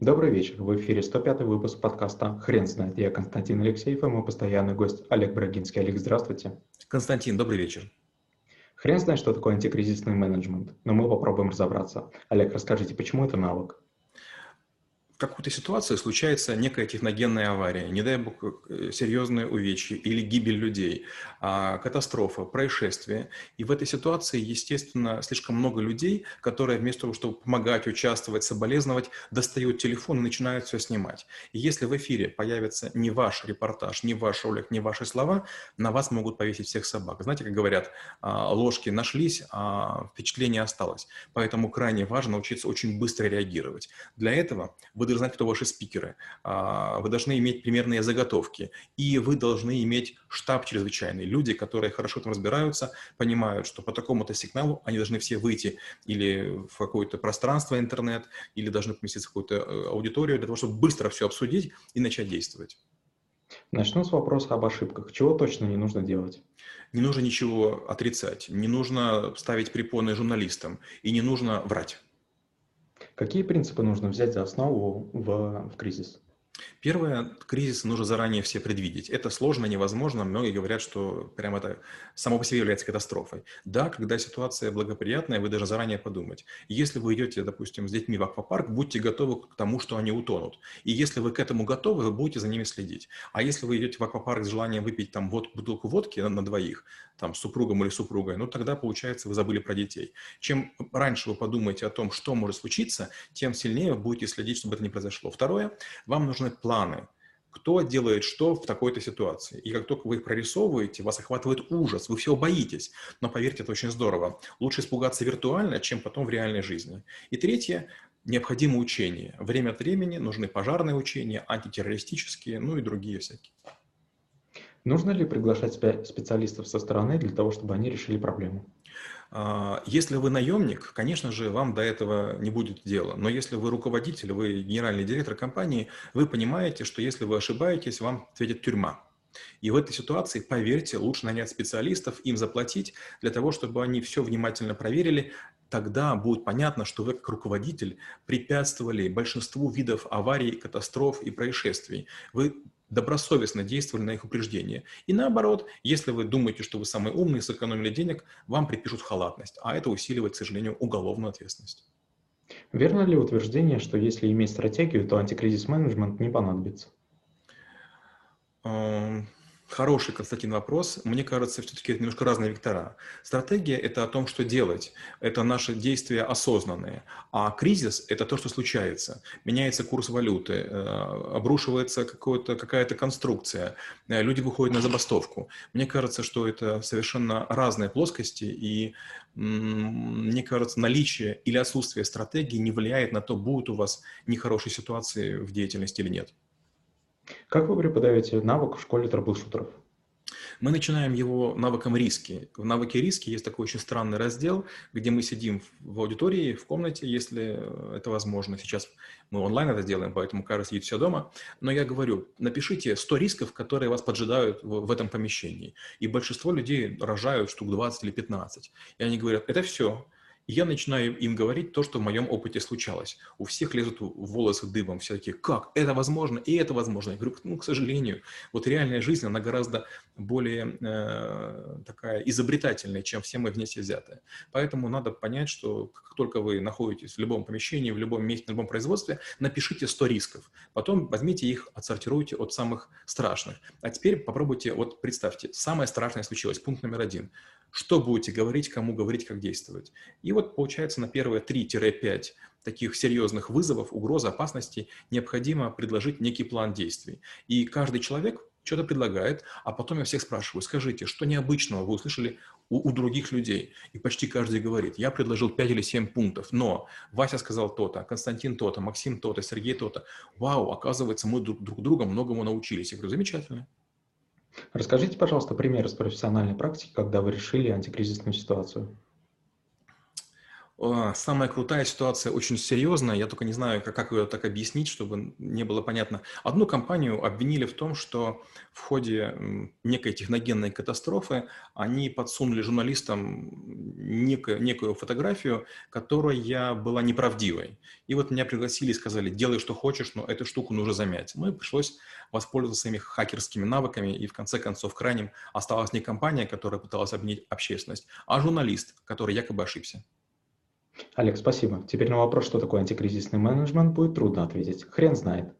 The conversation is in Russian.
Добрый вечер. В эфире 105 выпуск подкаста «Хрен знает». Я Константин Алексеев и мой постоянный гость Олег Брагинский. Олег, здравствуйте. Константин, добрый вечер. Хрен знает, что такое антикризисный менеджмент, но мы попробуем разобраться. Олег, расскажите, почему это навык? В какой-то ситуации случается некая техногенная авария, не дай бог э, серьезные увечья или гибель людей, а, катастрофа, происшествие. И в этой ситуации, естественно, слишком много людей, которые вместо того, чтобы помогать, участвовать, соболезновать, достают телефон и начинают все снимать. И если в эфире появится не ваш репортаж, не ваш ролик, не ваши слова, на вас могут повесить всех собак. Знаете, как говорят, а, ложки нашлись, а впечатление осталось. Поэтому крайне важно научиться очень быстро реагировать. Для этого вы должны знать, кто ваши спикеры, а, вы должны иметь примерные заготовки, и вы должны иметь штаб чрезвычайный. Люди, которые хорошо там разбираются, понимают, что по такому-то сигналу они должны все выйти или в какое-то пространство интернет, или должны поместиться в какую-то э, аудиторию для того, чтобы быстро все обсудить и начать действовать. Начну с вопроса об ошибках. Чего точно не нужно делать? Не нужно ничего отрицать, не нужно ставить препоны журналистам и не нужно врать. Какие принципы нужно взять за основу в, в кризис? Первое, кризис нужно заранее все предвидеть. Это сложно, невозможно. Многие говорят, что прям это само по себе является катастрофой. Да, когда ситуация благоприятная, вы даже заранее подумать. Если вы идете, допустим, с детьми в аквапарк, будьте готовы к тому, что они утонут. И если вы к этому готовы, вы будете за ними следить. А если вы идете в аквапарк с желанием выпить там вот бутылку водки на, на двоих, там с супругом или супругой, ну тогда, получается, вы забыли про детей. Чем раньше вы подумаете о том, что может случиться, тем сильнее вы будете следить, чтобы это не произошло. Второе, вам нужно нужны планы. Кто делает что в такой-то ситуации. И как только вы их прорисовываете, вас охватывает ужас, вы все боитесь. Но поверьте, это очень здорово. Лучше испугаться виртуально, чем потом в реальной жизни. И третье, необходимо учение. Время от времени нужны пожарные учения, антитеррористические, ну и другие всякие. Нужно ли приглашать специалистов со стороны для того, чтобы они решили проблему? А, если вы наемник, конечно же, вам до этого не будет дела. Но если вы руководитель, вы генеральный директор компании, вы понимаете, что если вы ошибаетесь, вам ответит тюрьма. И в этой ситуации, поверьте, лучше нанять специалистов, им заплатить, для того, чтобы они все внимательно проверили. Тогда будет понятно, что вы как руководитель препятствовали большинству видов аварий, катастроф и происшествий. Вы добросовестно действовали на их упреждение. И наоборот, если вы думаете, что вы самый умный, сэкономили денег, вам припишут халатность, а это усиливает, к сожалению, уголовную ответственность. Верно ли утверждение, что если иметь стратегию, то антикризис-менеджмент не понадобится? Хороший, Константин, вопрос. Мне кажется, все-таки это немножко разные вектора. Стратегия – это о том, что делать. Это наши действия осознанные. А кризис – это то, что случается. Меняется курс валюты, э, обрушивается какая-то конструкция, э, люди выходят на забастовку. Мне кажется, что это совершенно разные плоскости, и мне кажется, наличие или отсутствие стратегии не влияет на то, будут у вас нехорошие ситуации в деятельности или нет. Как вы преподаете навык в школе трэблшутеров? Мы начинаем его навыком риски. В навыке риски есть такой очень странный раздел, где мы сидим в аудитории, в комнате, если это возможно. Сейчас мы онлайн это делаем, поэтому каждый сидит все дома. Но я говорю, напишите 100 рисков, которые вас поджидают в, в этом помещении. И большинство людей рожают штук 20 или 15. И они говорят, это все я начинаю им говорить то, что в моем опыте случалось. У всех лезут волосы дыбом, все такие, как, это возможно, и это возможно. Я говорю, ну, к сожалению, вот реальная жизнь, она гораздо более э, такая изобретательная, чем все мы вместе взятые. Поэтому надо понять, что как только вы находитесь в любом помещении, в любом месте, на любом производстве, напишите 100 рисков. Потом возьмите их, отсортируйте от самых страшных. А теперь попробуйте, вот представьте, самое страшное случилось, пункт номер один – что будете говорить, кому говорить, как действовать. И вот получается на первые 3-5 таких серьезных вызовов, угроз, опасностей необходимо предложить некий план действий. И каждый человек что-то предлагает, а потом я всех спрашиваю, скажите, что необычного вы услышали у, у других людей? И почти каждый говорит, я предложил 5 или 7 пунктов, но Вася сказал то-то, Константин то-то, Максим то-то, Сергей то-то. Вау, оказывается, мы друг, друг друга многому научились. Я говорю, замечательно. Расскажите, пожалуйста, пример из профессиональной практики, когда вы решили антикризисную ситуацию. Самая крутая ситуация очень серьезная, я только не знаю, как, как ее так объяснить, чтобы не было понятно. Одну компанию обвинили в том, что в ходе некой техногенной катастрофы они подсунули журналистам некую, некую фотографию, которая была неправдивой. И вот меня пригласили и сказали, делай, что хочешь, но эту штуку нужно замять. Ну и пришлось воспользоваться своими хакерскими навыками, и в конце концов, крайним осталась не компания, которая пыталась обвинить общественность, а журналист, который якобы ошибся. Олег, спасибо. Теперь на вопрос, что такое антикризисный менеджмент, будет трудно ответить. Хрен знает.